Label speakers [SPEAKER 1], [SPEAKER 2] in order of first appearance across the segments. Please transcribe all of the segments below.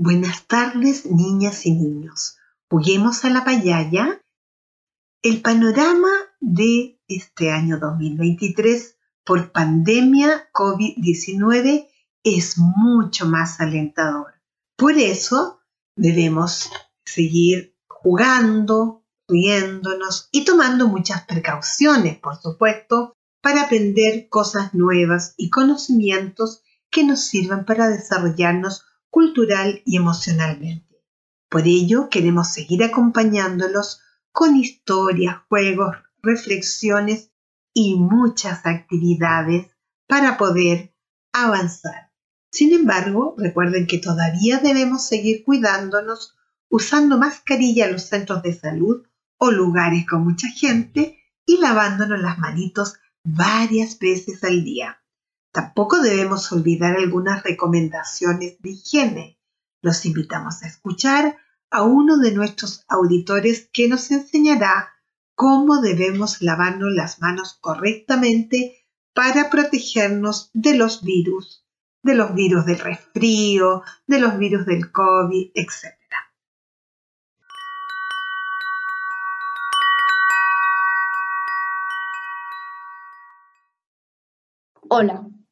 [SPEAKER 1] Buenas tardes, niñas y niños. Juguemos a la payaya. El panorama de este año 2023 por pandemia COVID-19 es mucho más alentador. Por eso debemos seguir jugando, riéndonos y tomando muchas precauciones, por supuesto, para aprender cosas nuevas y conocimientos que nos sirvan para desarrollarnos cultural y emocionalmente. Por ello, queremos seguir acompañándolos con historias, juegos, reflexiones y muchas actividades para poder avanzar. Sin embargo, recuerden que todavía debemos seguir cuidándonos usando mascarilla en los centros de salud o lugares con mucha gente y lavándonos las manitos varias veces al día. Tampoco debemos olvidar algunas recomendaciones de higiene. Los invitamos a escuchar a uno de nuestros auditores que nos enseñará cómo debemos lavarnos las manos correctamente para protegernos de los virus, de los virus del resfrío, de los virus del COVID, etc.
[SPEAKER 2] Hola,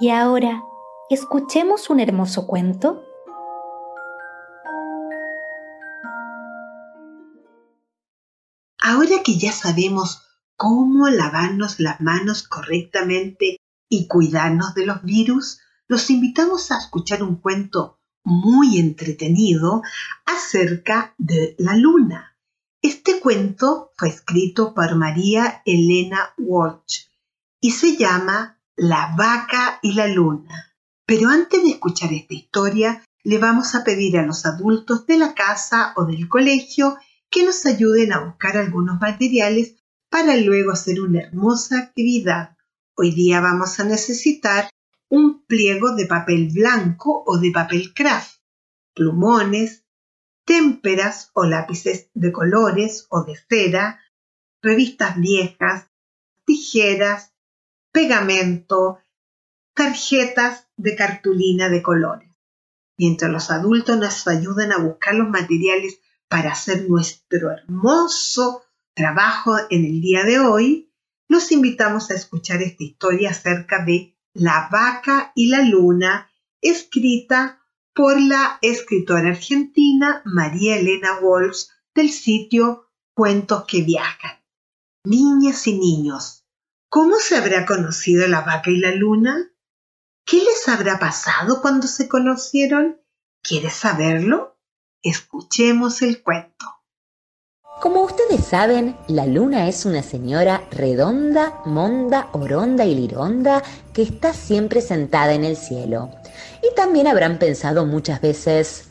[SPEAKER 3] Y ahora, escuchemos un hermoso cuento.
[SPEAKER 1] Ahora que ya sabemos cómo lavarnos las manos correctamente y cuidarnos de los virus, los invitamos a escuchar un cuento muy entretenido acerca de la luna. Este cuento fue escrito por María Elena Walsh y se llama la vaca y la luna. Pero antes de escuchar esta historia, le vamos a pedir a los adultos de la casa o del colegio que nos ayuden a buscar algunos materiales para luego hacer una hermosa actividad. Hoy día vamos a necesitar un pliego de papel blanco o de papel craft, plumones, témperas o lápices de colores o de cera, revistas viejas, tijeras, pegamento, tarjetas de cartulina de colores. Mientras los adultos nos ayudan a buscar los materiales para hacer nuestro hermoso trabajo en el día de hoy, los invitamos a escuchar esta historia acerca de La vaca y la luna, escrita por la escritora argentina María Elena Walsh del sitio Cuentos que Viajan. Niñas y niños, ¿Cómo se habrá conocido la vaca y la luna? ¿Qué les habrá pasado cuando se conocieron? ¿Quieres saberlo? Escuchemos el cuento.
[SPEAKER 4] Como ustedes saben, la luna es una señora redonda, monda, oronda y lironda que está siempre sentada en el cielo. Y también habrán pensado muchas veces,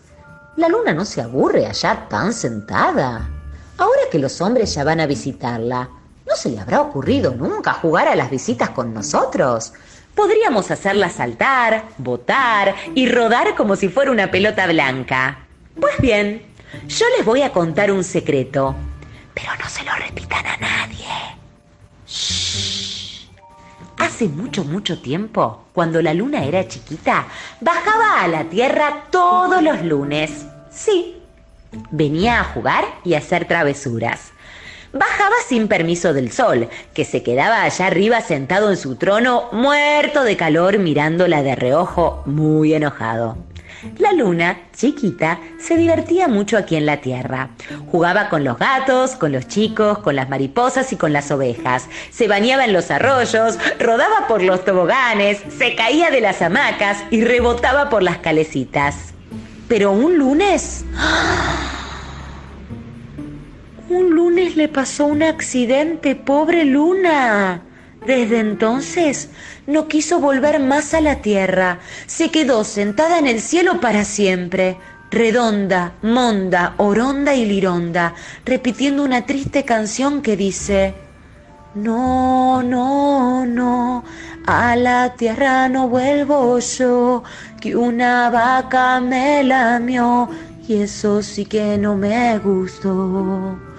[SPEAKER 4] la luna no se aburre allá tan sentada. Ahora que los hombres ya van a visitarla, ¿No se le habrá ocurrido nunca jugar a las visitas con nosotros? Podríamos hacerla saltar, botar y rodar como si fuera una pelota blanca. Pues bien, yo les voy a contar un secreto, pero no se lo repitan a nadie. Hace mucho, mucho tiempo, cuando la luna era chiquita, bajaba a la Tierra todos los lunes. Sí, venía a jugar y a hacer travesuras. Bajaba sin permiso del sol, que se quedaba allá arriba sentado en su trono, muerto de calor, mirándola de reojo, muy enojado. La luna, chiquita, se divertía mucho aquí en la tierra. Jugaba con los gatos, con los chicos, con las mariposas y con las ovejas. Se bañaba en los arroyos, rodaba por los toboganes, se caía de las hamacas y rebotaba por las calecitas. Pero un lunes... Un lunes le pasó un accidente, pobre Luna. Desde entonces no quiso volver más a la tierra, se quedó sentada en el cielo para siempre, redonda, monda, oronda y lironda, repitiendo una triste canción que dice, no, no, no, a la tierra no vuelvo yo, que una vaca me lamió y eso sí que no me gustó.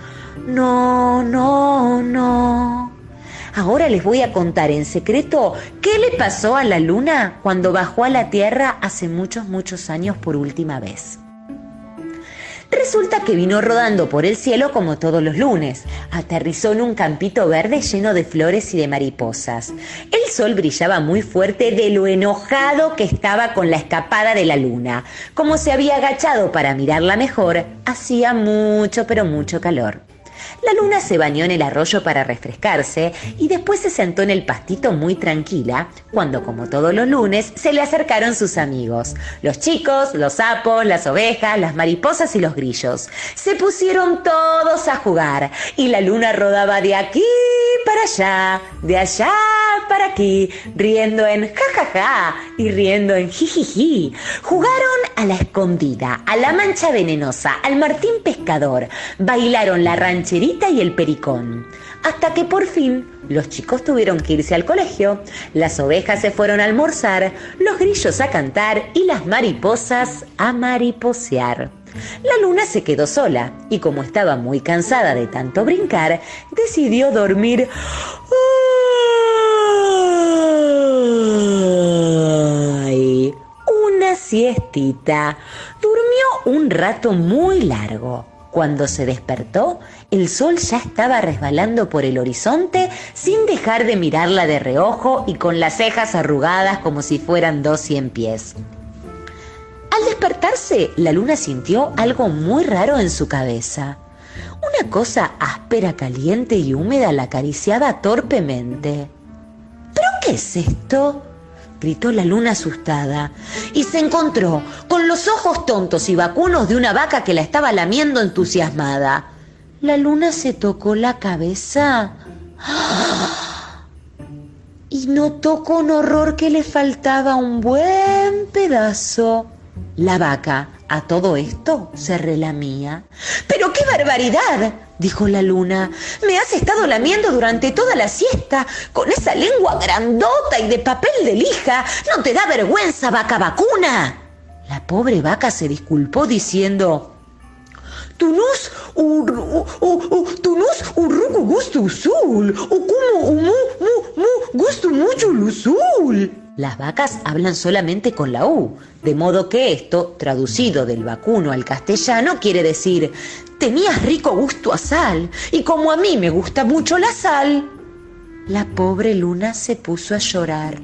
[SPEAKER 4] No, no, no. Ahora les voy a contar en secreto qué le pasó a la luna cuando bajó a la Tierra hace muchos, muchos años por última vez. Resulta que vino rodando por el cielo como todos los lunes. Aterrizó en un campito verde lleno de flores y de mariposas. El sol brillaba muy fuerte de lo enojado que estaba con la escapada de la luna. Como se había agachado para mirarla mejor, hacía mucho, pero mucho calor. La luna se bañó en el arroyo para refrescarse y después se sentó en el pastito muy tranquila, cuando como todos los lunes se le acercaron sus amigos, los chicos, los sapos, las ovejas, las mariposas y los grillos. Se pusieron todos a jugar y la luna rodaba de aquí para allá, de allá para aquí, riendo en jajaja ja, ja, y riendo en jijiji. Jugaron a la escondida, a la mancha venenosa, al martín pescador, bailaron la y el pericón. Hasta que por fin los chicos tuvieron que irse al colegio, las ovejas se fueron a almorzar, los grillos a cantar y las mariposas a mariposear. La luna se quedó sola y como estaba muy cansada de tanto brincar, decidió dormir ¡Ay! una siestita. Durmió un rato muy largo. Cuando se despertó, el sol ya estaba resbalando por el horizonte sin dejar de mirarla de reojo y con las cejas arrugadas como si fueran dos cien pies. Al despertarse, la luna sintió algo muy raro en su cabeza. Una cosa áspera, caliente y húmeda la acariciaba torpemente. ¿Pero qué es esto? Gritó la luna asustada, y se encontró con los ojos tontos y vacunos de una vaca que la estaba lamiendo entusiasmada. La luna se tocó la cabeza y notó con horror que le faltaba un buen pedazo. La vaca, a todo esto, se relamía. ¡Pero qué barbaridad! dijo la luna. Me has estado lamiendo durante toda la siesta con esa lengua grandota y de papel de lija. ¿No te da vergüenza, vaca vacuna? La pobre vaca se disculpó diciendo, Tunus tunus urruku gusto azul, o como mu, mu, gusto mucho. Las vacas hablan solamente con la U, de modo que esto, traducido del vacuno al castellano, quiere decir, tenías rico gusto a sal, y como a mí me gusta mucho la sal. La pobre luna se puso a llorar.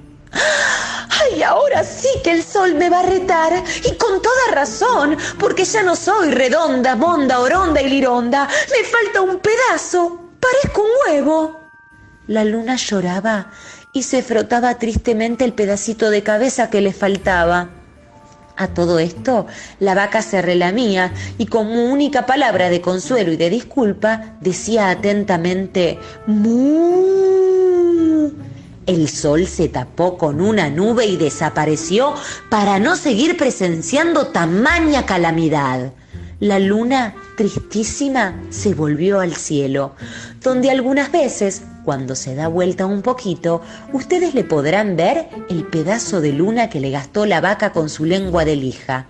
[SPEAKER 4] ¡Ay, ahora sí que el sol me va a retar! Y con toda razón, porque ya no soy redonda, monda, oronda y lironda. Me falta un pedazo. Parezco un huevo. La luna lloraba y se frotaba tristemente el pedacito de cabeza que le faltaba. A todo esto, la vaca se relamía y como única palabra de consuelo y de disculpa decía atentamente ¡Mu! El sol se tapó con una nube y desapareció para no seguir presenciando tamaña calamidad. La luna, tristísima, se volvió al cielo, donde algunas veces Cuando se da vuelta un poquito, ustedes le podrán ver el pedazo de luna que le gastó la vaca con su lengua de lija.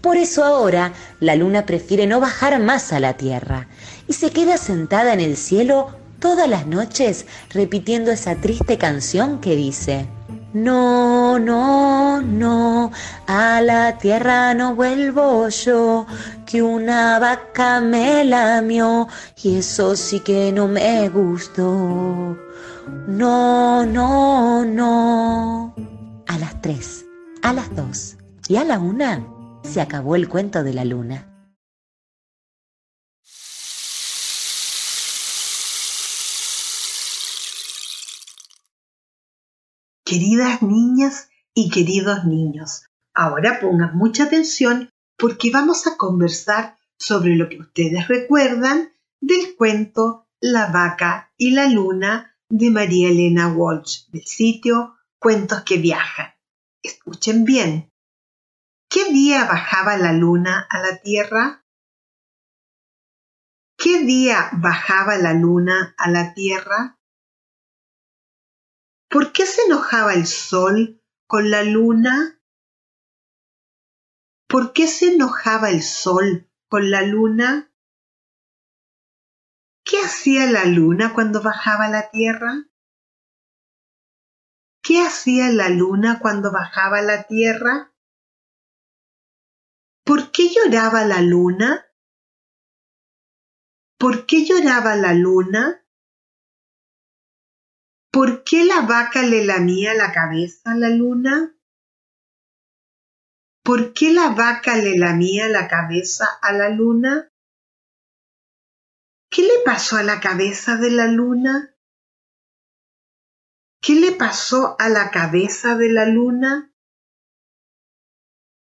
[SPEAKER 4] Por eso ahora la luna prefiere no bajar más a la tierra y se queda sentada en el cielo todas las noches repitiendo esa triste canción que dice, no, no, no, a la tierra no vuelvo yo, que una vaca me lamió y eso sí que no me gustó. No, no, no. A las tres, a las dos y a la una se acabó el cuento de la luna.
[SPEAKER 1] Queridas niñas y queridos niños, ahora pongan mucha atención porque vamos a conversar sobre lo que ustedes recuerdan del cuento La vaca y la luna de María Elena Walsh del sitio Cuentos que viajan. Escuchen bien. ¿Qué día bajaba la luna a la Tierra? ¿Qué día bajaba la luna a la Tierra? ¿Por qué se enojaba el sol con la luna? ¿Por qué se enojaba el sol con la luna? ¿Qué hacía la luna cuando bajaba la tierra? ¿Qué hacía la luna cuando bajaba la tierra? ¿Por qué lloraba la luna? ¿Por qué lloraba la luna? ¿Por qué la vaca le lamía la cabeza a la luna? ¿Por qué la vaca le lamía la cabeza a la luna? ¿Qué le pasó a la cabeza de la luna? ¿Qué le pasó a la cabeza de la luna?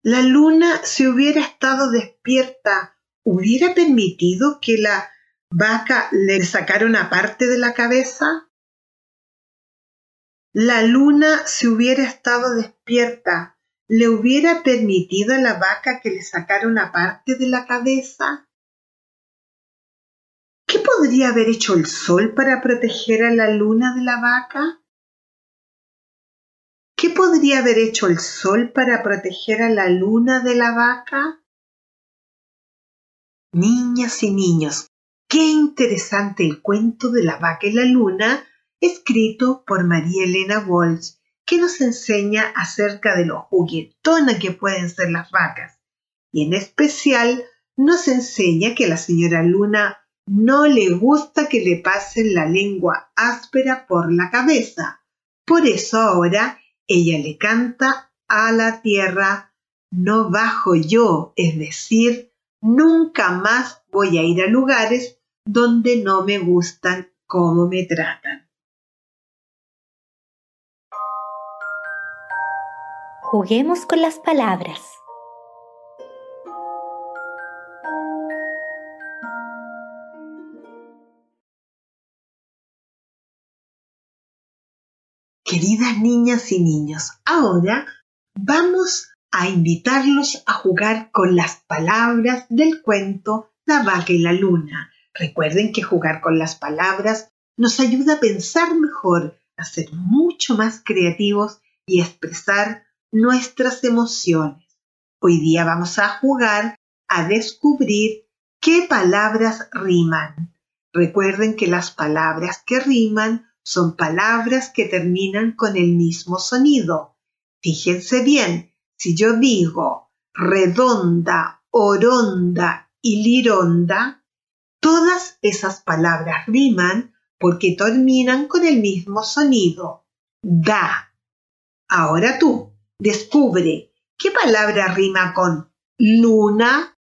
[SPEAKER 1] la luna, si hubiera estado despierta, hubiera permitido que la vaca le sacara una parte de la cabeza? La luna, si hubiera estado despierta, ¿le hubiera permitido a la vaca que le sacara una parte de la cabeza? ¿Qué podría haber hecho el sol para proteger a la luna de la vaca? ¿Qué podría haber hecho el sol para proteger a la luna de la vaca? Niñas y niños, qué interesante el cuento de la vaca y la luna, escrito por María Elena Walsh, que nos enseña acerca de lo juguetonas que pueden ser las vacas. Y en especial nos enseña que a la señora Luna no le gusta que le pasen la lengua áspera por la cabeza. Por eso ahora ella le canta a la tierra, no bajo yo, es decir, nunca más voy a ir a lugares donde no me gustan cómo me tratan.
[SPEAKER 3] Juguemos con las palabras.
[SPEAKER 1] Queridas niñas y niños, ahora vamos a invitarlos a jugar con las palabras del cuento La vaca y la luna. Recuerden que jugar con las palabras nos ayuda a pensar mejor, a ser mucho más creativos y expresar nuestras emociones. Hoy día vamos a jugar a descubrir qué palabras riman. Recuerden que las palabras que riman son palabras que terminan con el mismo sonido. Fíjense bien, si yo digo redonda, oronda y lironda, todas esas palabras riman porque terminan con el mismo sonido. Da. Ahora tú, descubre qué palabra rima con luna,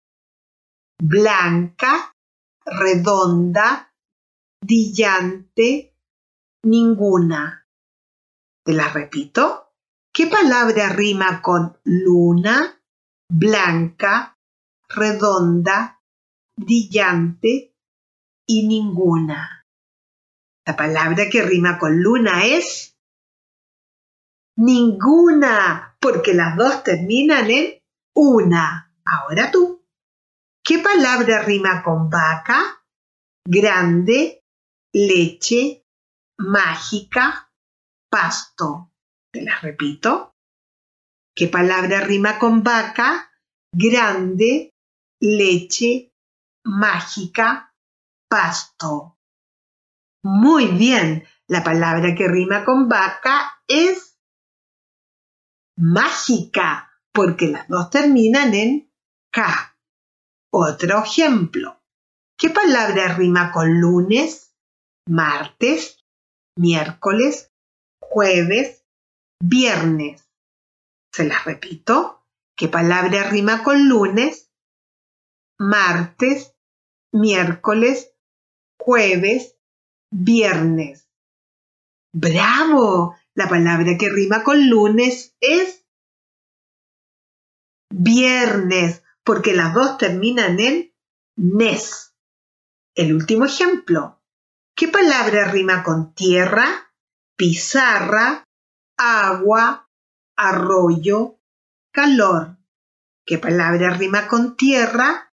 [SPEAKER 1] blanca, redonda, brillante, ninguna. Te la repito. ¿Qué palabra rima con luna, blanca, redonda, brillante y ninguna? La palabra que rima con luna es ninguna, porque las dos terminan en una. Ahora tú. ¿Qué palabra rima con vaca, grande, leche, mágica, pasto. Te las repito. ¿Qué palabra rima con vaca? Grande, leche, mágica, pasto. Muy bien, la palabra que rima con vaca es mágica, porque las dos terminan en K. Otro ejemplo. ¿Qué palabra rima con lunes, martes, miércoles, jueves, viernes? Se las repito. ¿Qué palabra rima con lunes, martes, miércoles, jueves, viernes? ¡Bravo! La palabra que rima con lunes es viernes, porque las dos terminan en nes. El último ejemplo. ¿Qué palabra rima con tierra, pizarra, agua, arroyo, calor? ¿Qué palabra rima con tierra,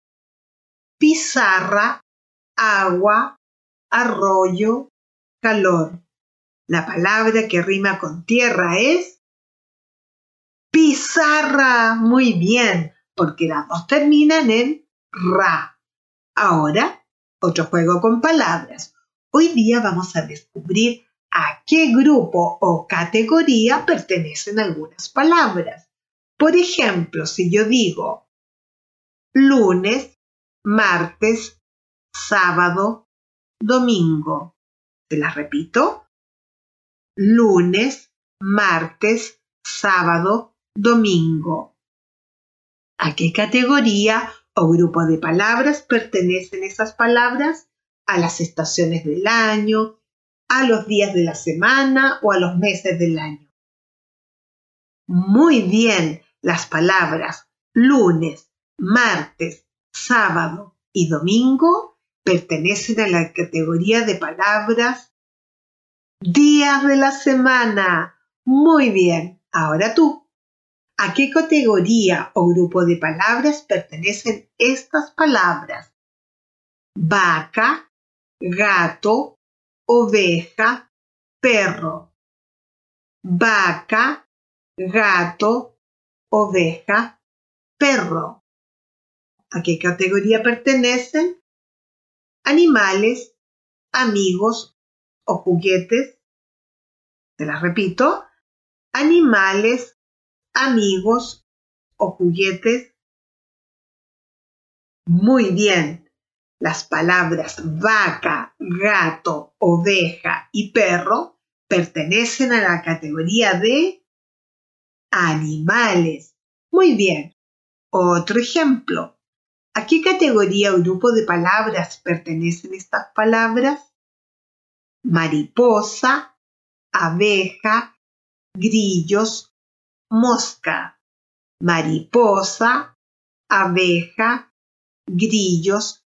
[SPEAKER 1] pizarra, agua, arroyo, calor? La palabra que rima con tierra es pizarra. Muy bien, porque las dos terminan en ra. Ahora, otro juego con palabras. Hoy día vamos a descubrir a qué grupo o categoría pertenecen algunas palabras. Por ejemplo, si yo digo lunes, martes, sábado, domingo. ¿Te las repito? Lunes, martes, sábado, domingo. ¿A qué categoría o grupo de palabras pertenecen esas palabras? A las estaciones del año, a los días de la semana o a los meses del año. Muy bien, las palabras lunes, martes, sábado y domingo pertenecen a la categoría de palabras Días de la semana. Muy bien. Ahora tú. ¿A qué categoría o grupo de palabras pertenecen estas palabras? Vaca, gato, oveja, perro. Vaca, gato, oveja, perro. ¿A qué categoría pertenecen? Animales, amigos o juguetes, te las repito, animales, amigos o juguetes. Muy bien, las palabras vaca, gato, oveja y perro pertenecen a la categoría de animales. Muy bien. Otro ejemplo. ¿A qué categoría o grupo de palabras pertenecen estas palabras? Mariposa, abeja, grillos, mosca. Mariposa, abeja, grillos,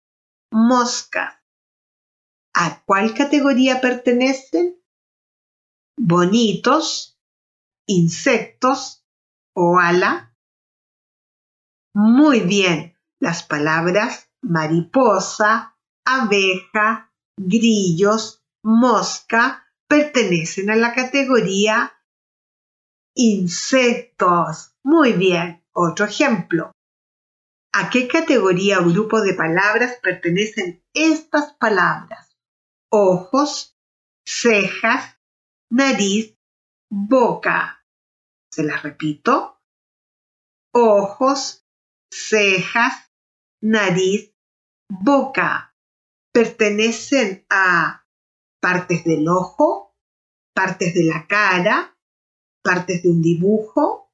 [SPEAKER 1] mosca. ¿A cuál categoría pertenecen? Bonitos, insectos o ala. Muy bien, las palabras mariposa, abeja, grillos, mosca pertenecen a la categoría insectos. Muy bien, otro ejemplo. ¿A qué categoría o grupo de palabras pertenecen estas palabras? Ojos, cejas, nariz, boca. Se las repito. Ojos, cejas, nariz, boca. Pertenecen a partes del ojo, partes de la cara, partes de un dibujo.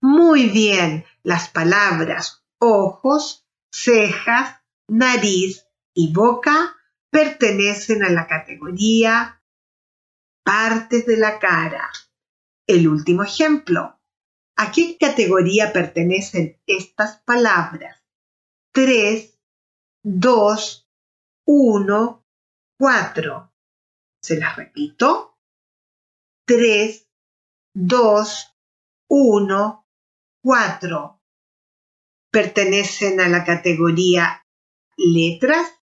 [SPEAKER 1] Muy bien, las palabras ojos, cejas, nariz y boca pertenecen a la categoría partes de la cara. El último ejemplo. ¿A qué categoría pertenecen estas palabras? 3, 2, 1, 4. Se las repito. 3, 2, 1, 4. Pertenecen a la categoría letras,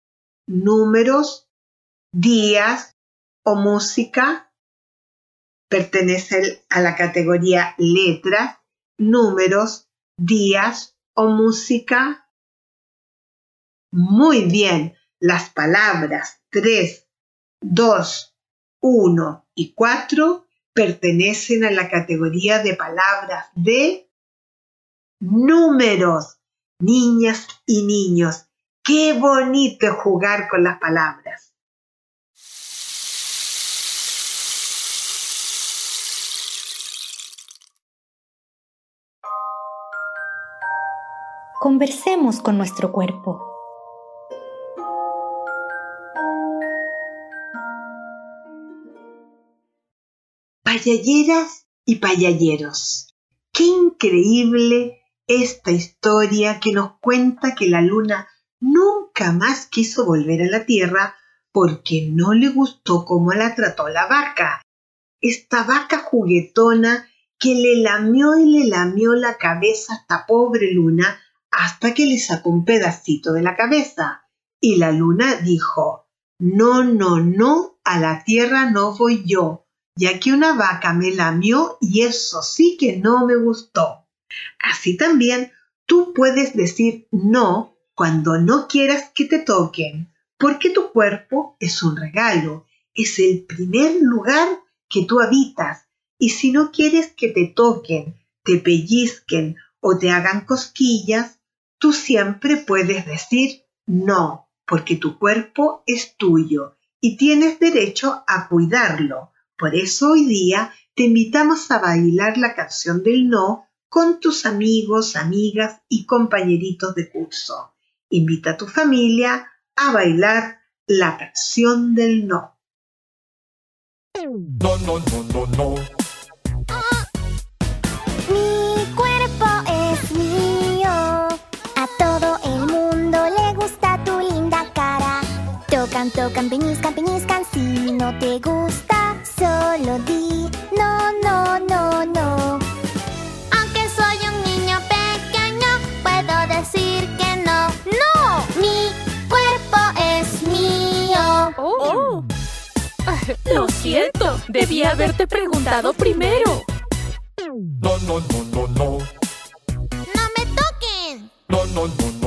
[SPEAKER 1] números, días, o música pertenece a la categoría letras, números, días o música. Muy bien, las palabras 3, 2, 1 y 4 pertenecen a la categoría de palabras de números. Niñas y niños, qué bonito jugar con las palabras.
[SPEAKER 3] Conversemos con nuestro cuerpo.
[SPEAKER 1] Payalleras y payalleros. Qué increíble esta historia que nos cuenta que la luna nunca más quiso volver a la tierra porque no le gustó cómo la trató la vaca. Esta vaca juguetona que le lamió y le lamió la cabeza a esta pobre luna hasta que le sacó un pedacito de la cabeza. Y la luna dijo, no, no, no, a la tierra no voy yo, ya que una vaca me lamió y eso sí que no me gustó. Así también tú puedes decir no cuando no quieras que te toquen, porque tu cuerpo es un regalo, es el primer lugar que tú habitas, y si no quieres que te toquen, te pellizquen o te hagan cosquillas, Tú siempre puedes decir no, porque tu cuerpo es tuyo y tienes derecho a cuidarlo. Por eso hoy día te invitamos a bailar la canción del no con tus amigos, amigas y compañeritos de curso. Invita a tu familia a bailar la canción del no.
[SPEAKER 5] No, no, no, no, no.
[SPEAKER 6] tocan, peñiscan, peñiscan Si no te gusta, solo di. No, no, no, no. Aunque soy un niño pequeño Puedo decir que no. ¡No! Mi cuerpo es mío.
[SPEAKER 7] Oh. Lo siento, debí haberte preguntado primero.
[SPEAKER 5] No, no, no, no, no.
[SPEAKER 6] No me toquen.
[SPEAKER 5] No, no No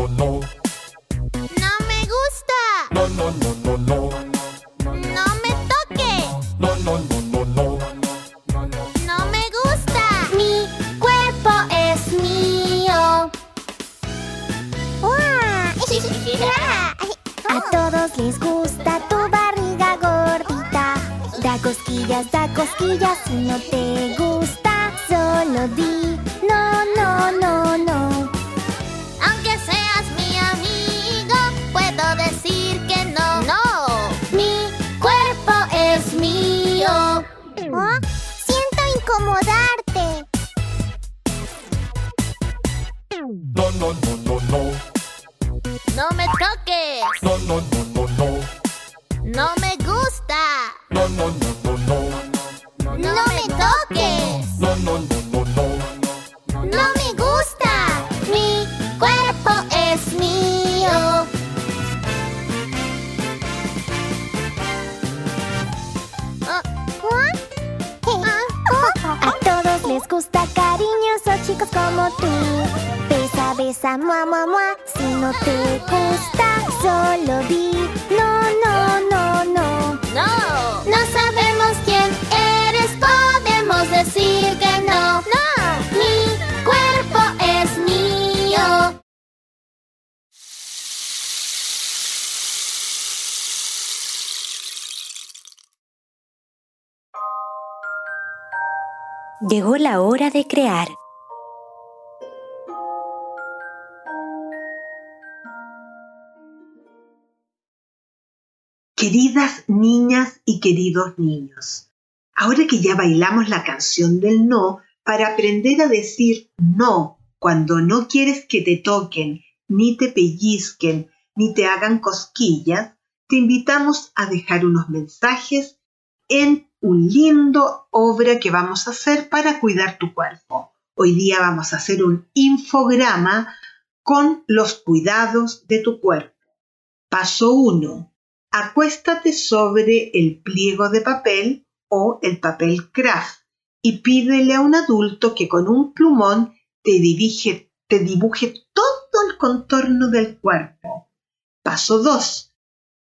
[SPEAKER 6] les gusta tu barriga gordita. Da cosquillas, da cosquillas si no te no te gusta, solo di no, no, no, no. No. No sabemos quién eres, podemos decir que no. No. Mi cuerpo es mío.
[SPEAKER 3] Llegó la hora de crear.
[SPEAKER 1] Queridas niñas y queridos niños, ahora que ya bailamos la canción del no, para aprender a decir no cuando no quieres que te toquen, ni te pellizquen, ni te hagan cosquillas, te invitamos a dejar unos mensajes en un lindo obra que vamos a hacer para cuidar tu cuerpo. Hoy día vamos a hacer un infograma con los cuidados de tu cuerpo. Paso 1 acuéstate sobre el pliego de papel o el papel craft y pídele a un adulto que con un plumón te, te dibuje todo el contorno del cuerpo. Paso 2.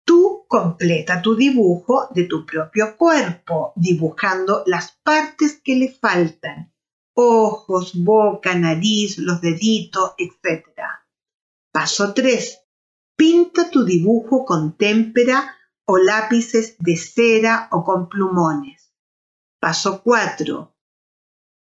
[SPEAKER 1] Tú completa tu dibujo de tu propio cuerpo, dibujando las partes que le faltan, ojos, boca, nariz, los deditos, etc. Paso 3. Pinta tu dibujo con témpera o lápices de cera o con plumones. Paso 4.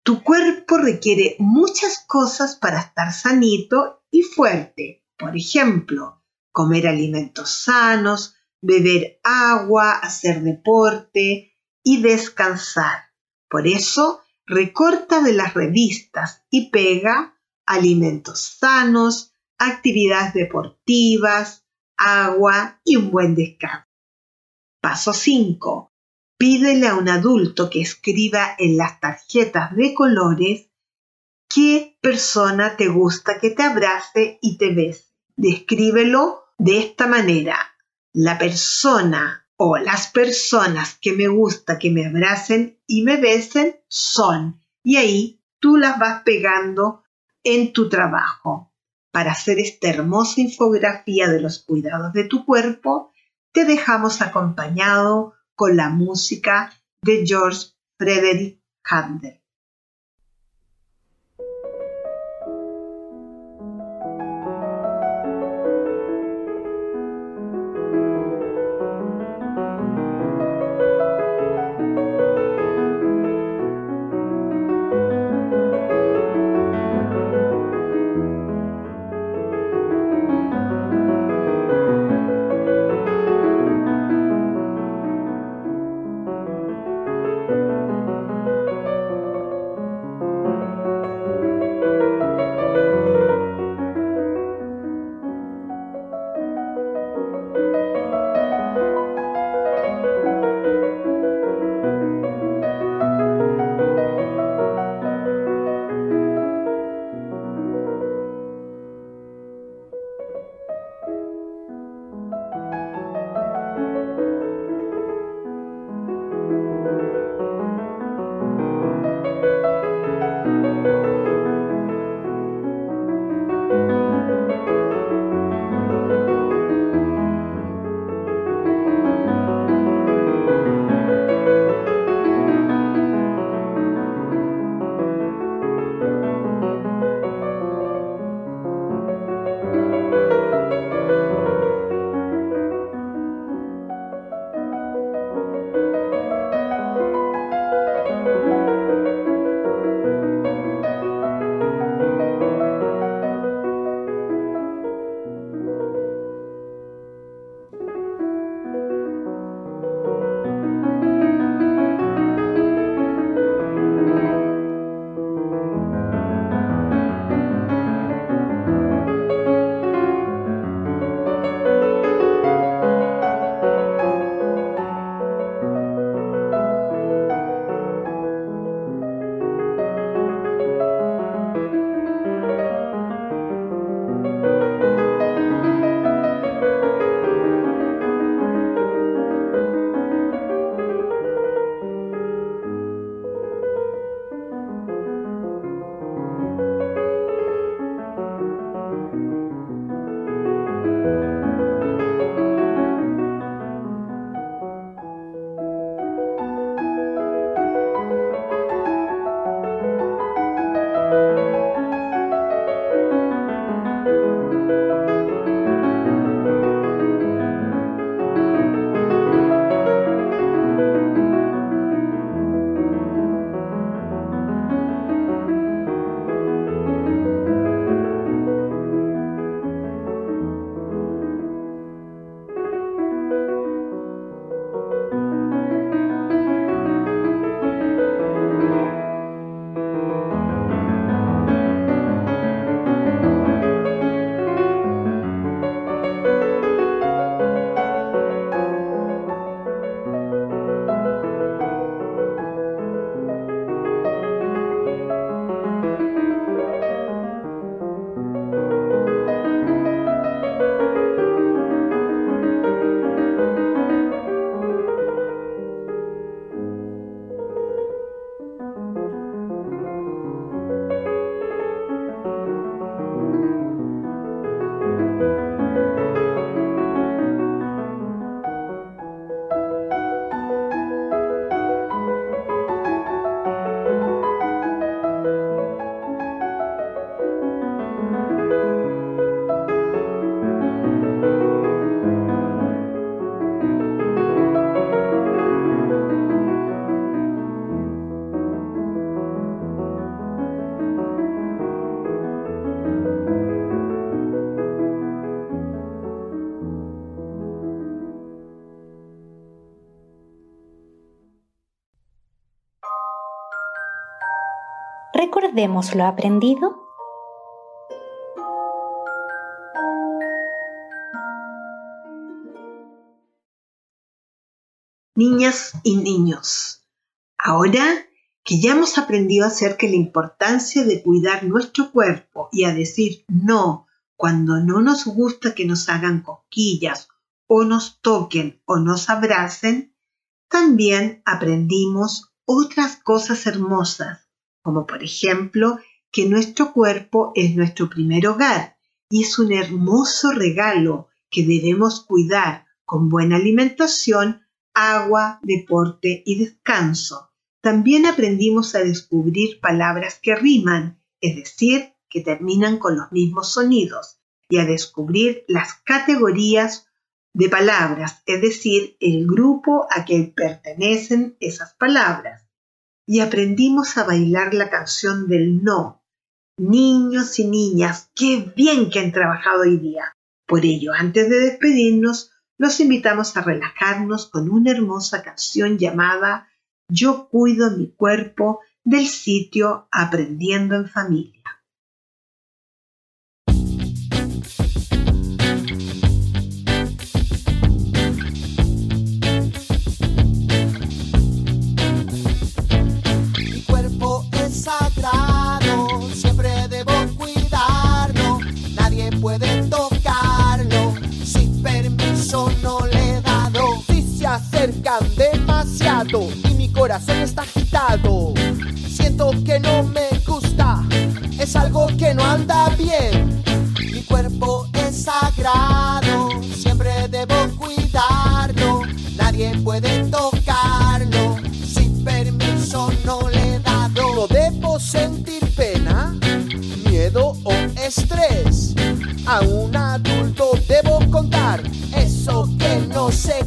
[SPEAKER 1] Tu cuerpo requiere muchas cosas para estar sanito y fuerte. Por ejemplo, comer alimentos sanos, beber agua, hacer deporte y descansar. Por eso, recorta de las revistas y pega alimentos sanos, actividades deportivas, agua y un buen descanso. Paso 5. Pídele a un adulto que escriba en las tarjetas de colores qué persona te gusta que te abrace y te bese. Descríbelo de esta manera. La persona o las personas que me gusta que me abracen y me besen son. Y ahí tú las vas pegando en tu trabajo. Para hacer esta hermosa infografía de los cuidados de tu cuerpo, te dejamos acompañado con la música de George Frederick Handel.
[SPEAKER 3] Recordemos lo aprendido
[SPEAKER 1] niñas y niños. Ahora que ya hemos aprendido acerca de la importancia de cuidar nuestro cuerpo y a decir no cuando no nos gusta que nos hagan cosquillas o nos toquen o nos abracen, también aprendimos otras cosas hermosas, como por ejemplo que nuestro cuerpo es nuestro primer hogar y es un hermoso regalo que debemos cuidar con buena alimentación agua, deporte y descanso. También aprendimos a descubrir palabras que riman, es decir, que terminan con los mismos sonidos, y a descubrir las categorías de palabras, es decir, el grupo a que pertenecen esas palabras. Y aprendimos a bailar la canción del no. Niños y niñas, qué bien que han trabajado hoy día. Por ello, antes de despedirnos, los invitamos a relajarnos con una hermosa canción llamada Yo cuido mi cuerpo del sitio Aprendiendo en Familia.
[SPEAKER 8] Acercan demasiado y mi corazón está agitado, siento que no me gusta, es algo que no anda bien. Mi cuerpo es sagrado, siempre debo cuidarlo, nadie puede tocarlo, sin permiso no le he dado. No debo sentir pena, miedo o estrés. A un adulto debo contar eso que no sé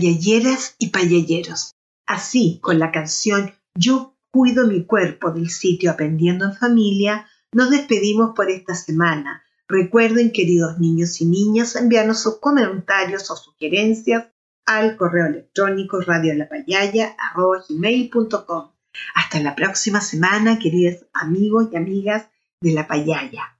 [SPEAKER 1] Payalleras y payalleros. Así, con la canción Yo cuido mi cuerpo del sitio Aprendiendo en Familia, nos despedimos por esta semana. Recuerden, queridos niños y niñas, enviarnos sus comentarios o sugerencias al correo electrónico radiolapayaya.com. Hasta la próxima semana, queridos amigos y amigas de La Payaya.